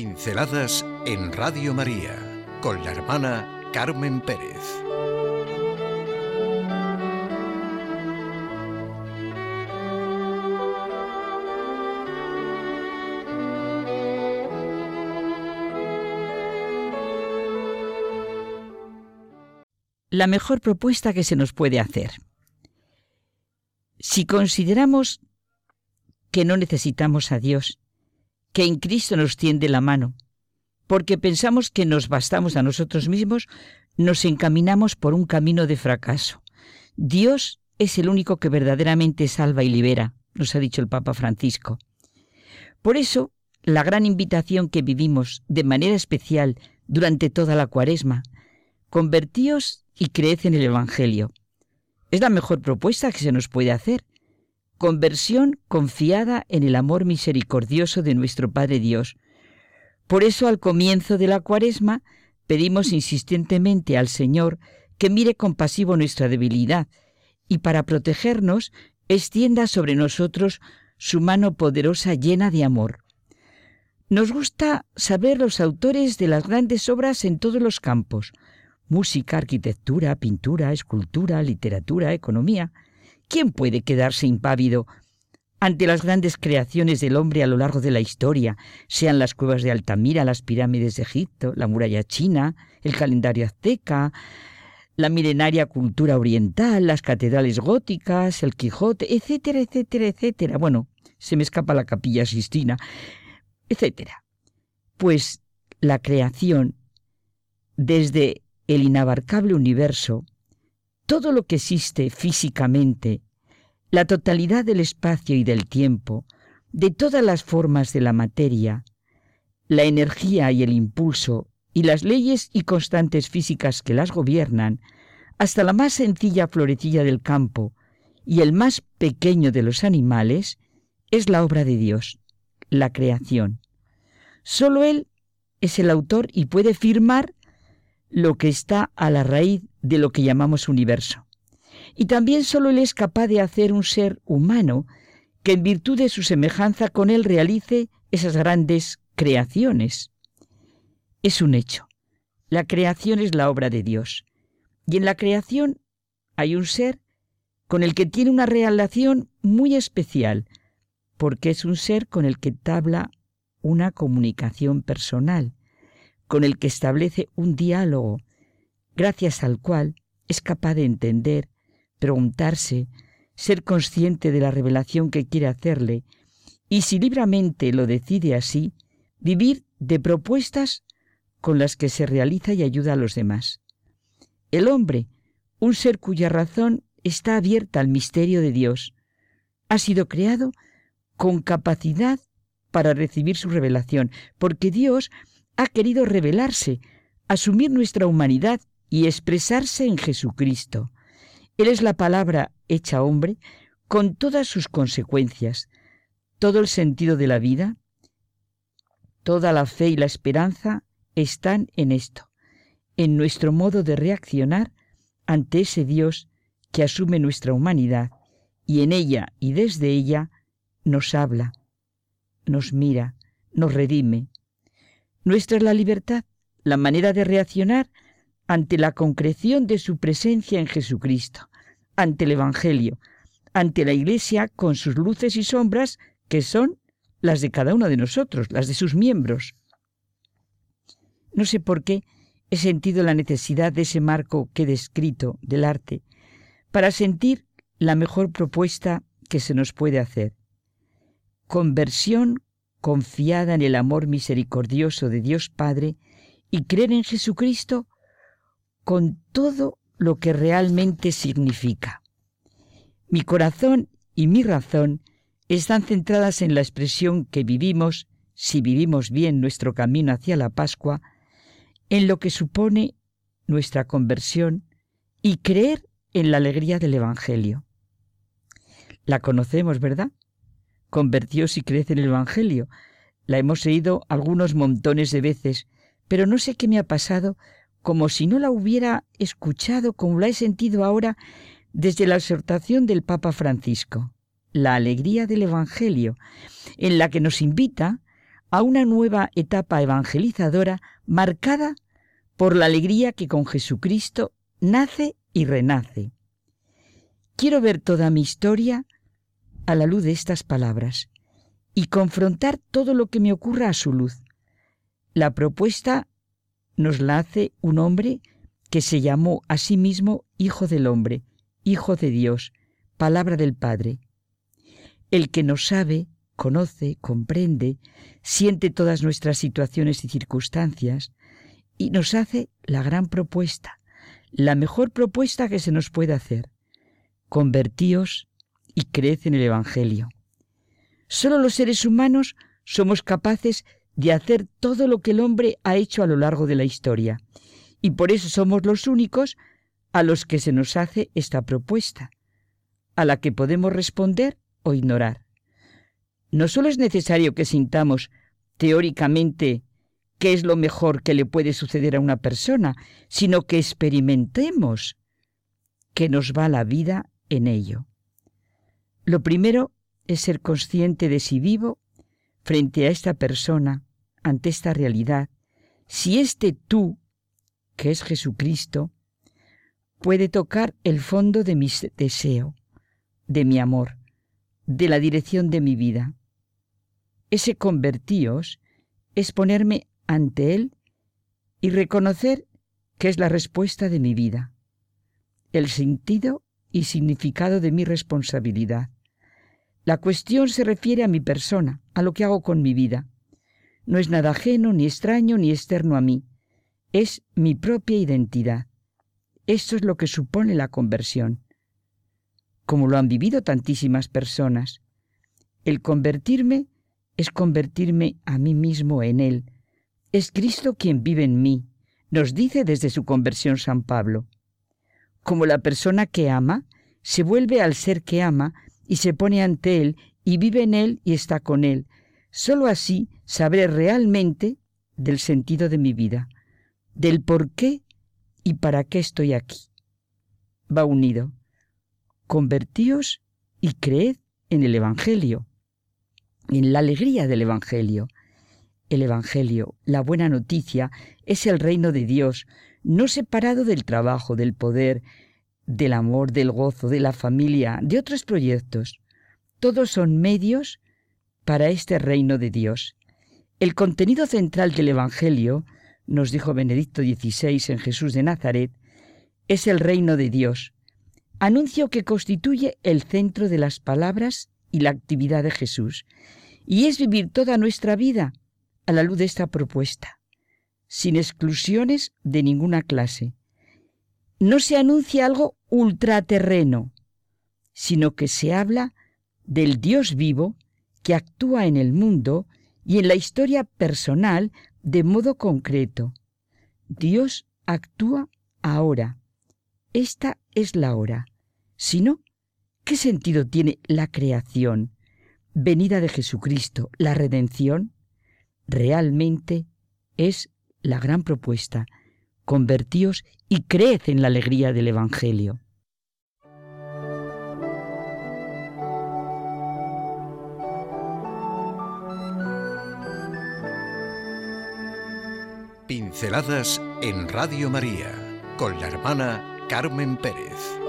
Pinceladas en Radio María con la hermana Carmen Pérez. La mejor propuesta que se nos puede hacer. Si consideramos que no necesitamos a Dios, que en Cristo nos tiende la mano, porque pensamos que nos bastamos a nosotros mismos, nos encaminamos por un camino de fracaso. Dios es el único que verdaderamente salva y libera, nos ha dicho el Papa Francisco. Por eso, la gran invitación que vivimos de manera especial durante toda la cuaresma, convertíos y creed en el Evangelio. Es la mejor propuesta que se nos puede hacer, conversión confiada en el amor misericordioso de nuestro Padre Dios. Por eso al comienzo de la cuaresma pedimos insistentemente al Señor que mire compasivo nuestra debilidad y para protegernos extienda sobre nosotros su mano poderosa llena de amor. Nos gusta saber los autores de las grandes obras en todos los campos, música, arquitectura, pintura, escultura, literatura, economía, ¿Quién puede quedarse impávido ante las grandes creaciones del hombre a lo largo de la historia, sean las cuevas de Altamira, las pirámides de Egipto, la muralla china, el calendario azteca, la milenaria cultura oriental, las catedrales góticas, el Quijote, etcétera, etcétera, etcétera. Bueno, se me escapa la capilla Sistina, etcétera. Pues la creación, desde el inabarcable universo, todo lo que existe físicamente, la totalidad del espacio y del tiempo, de todas las formas de la materia, la energía y el impulso y las leyes y constantes físicas que las gobiernan, hasta la más sencilla florecilla del campo y el más pequeño de los animales, es la obra de Dios, la creación. Solo Él es el autor y puede firmar lo que está a la raíz de lo que llamamos universo. Y también solo Él es capaz de hacer un ser humano que en virtud de su semejanza con Él realice esas grandes creaciones. Es un hecho. La creación es la obra de Dios. Y en la creación hay un ser con el que tiene una relación muy especial, porque es un ser con el que tabla una comunicación personal con el que establece un diálogo, gracias al cual es capaz de entender, preguntarse, ser consciente de la revelación que quiere hacerle, y si libremente lo decide así, vivir de propuestas con las que se realiza y ayuda a los demás. El hombre, un ser cuya razón está abierta al misterio de Dios, ha sido creado con capacidad para recibir su revelación, porque Dios ha querido revelarse, asumir nuestra humanidad y expresarse en Jesucristo. Él es la palabra hecha hombre con todas sus consecuencias, todo el sentido de la vida, toda la fe y la esperanza están en esto, en nuestro modo de reaccionar ante ese Dios que asume nuestra humanidad y en ella y desde ella nos habla, nos mira, nos redime, nuestra es la libertad, la manera de reaccionar ante la concreción de su presencia en Jesucristo, ante el Evangelio, ante la Iglesia con sus luces y sombras que son las de cada uno de nosotros, las de sus miembros. No sé por qué he sentido la necesidad de ese marco que he descrito del arte para sentir la mejor propuesta que se nos puede hacer. Conversión confiada en el amor misericordioso de Dios Padre y creer en Jesucristo con todo lo que realmente significa. Mi corazón y mi razón están centradas en la expresión que vivimos, si vivimos bien nuestro camino hacia la Pascua, en lo que supone nuestra conversión y creer en la alegría del Evangelio. La conocemos, ¿verdad? convertió y crece en el Evangelio. La hemos leído algunos montones de veces, pero no sé qué me ha pasado, como si no la hubiera escuchado como la he sentido ahora desde la exhortación del Papa Francisco, la alegría del Evangelio, en la que nos invita a una nueva etapa evangelizadora marcada por la alegría que con Jesucristo nace y renace. Quiero ver toda mi historia a la luz de estas palabras y confrontar todo lo que me ocurra a su luz. La propuesta nos la hace un hombre que se llamó a sí mismo Hijo del Hombre, Hijo de Dios, palabra del Padre. El que nos sabe, conoce, comprende, siente todas nuestras situaciones y circunstancias y nos hace la gran propuesta, la mejor propuesta que se nos puede hacer. Convertíos y creed en el Evangelio. Solo los seres humanos somos capaces de hacer todo lo que el hombre ha hecho a lo largo de la historia, y por eso somos los únicos a los que se nos hace esta propuesta, a la que podemos responder o ignorar. No solo es necesario que sintamos teóricamente qué es lo mejor que le puede suceder a una persona, sino que experimentemos que nos va la vida en ello. Lo primero es ser consciente de si vivo frente a esta persona, ante esta realidad, si este tú, que es Jesucristo, puede tocar el fondo de mi deseo, de mi amor, de la dirección de mi vida. Ese convertíos es ponerme ante Él y reconocer que es la respuesta de mi vida, el sentido y significado de mi responsabilidad. La cuestión se refiere a mi persona, a lo que hago con mi vida. No es nada ajeno, ni extraño, ni externo a mí. Es mi propia identidad. Esto es lo que supone la conversión. Como lo han vivido tantísimas personas. El convertirme es convertirme a mí mismo en Él. Es Cristo quien vive en mí, nos dice desde su conversión San Pablo. Como la persona que ama, se vuelve al ser que ama y se pone ante Él y vive en Él y está con Él. Solo así sabré realmente del sentido de mi vida, del por qué y para qué estoy aquí. Va unido. Convertíos y creed en el Evangelio, en la alegría del Evangelio. El Evangelio, la buena noticia, es el reino de Dios, no separado del trabajo, del poder, del amor, del gozo, de la familia, de otros proyectos. Todos son medios para este reino de Dios. El contenido central del Evangelio, nos dijo Benedicto XVI en Jesús de Nazaret, es el reino de Dios, anuncio que constituye el centro de las palabras y la actividad de Jesús, y es vivir toda nuestra vida a la luz de esta propuesta, sin exclusiones de ninguna clase. No se anuncia algo ultraterreno, sino que se habla del Dios vivo que actúa en el mundo y en la historia personal de modo concreto. Dios actúa ahora. Esta es la hora. Si no, ¿qué sentido tiene la creación? Venida de Jesucristo, la redención, realmente es la gran propuesta. Convertíos y creed en la alegría del Evangelio. Pinceladas en Radio María con la hermana Carmen Pérez.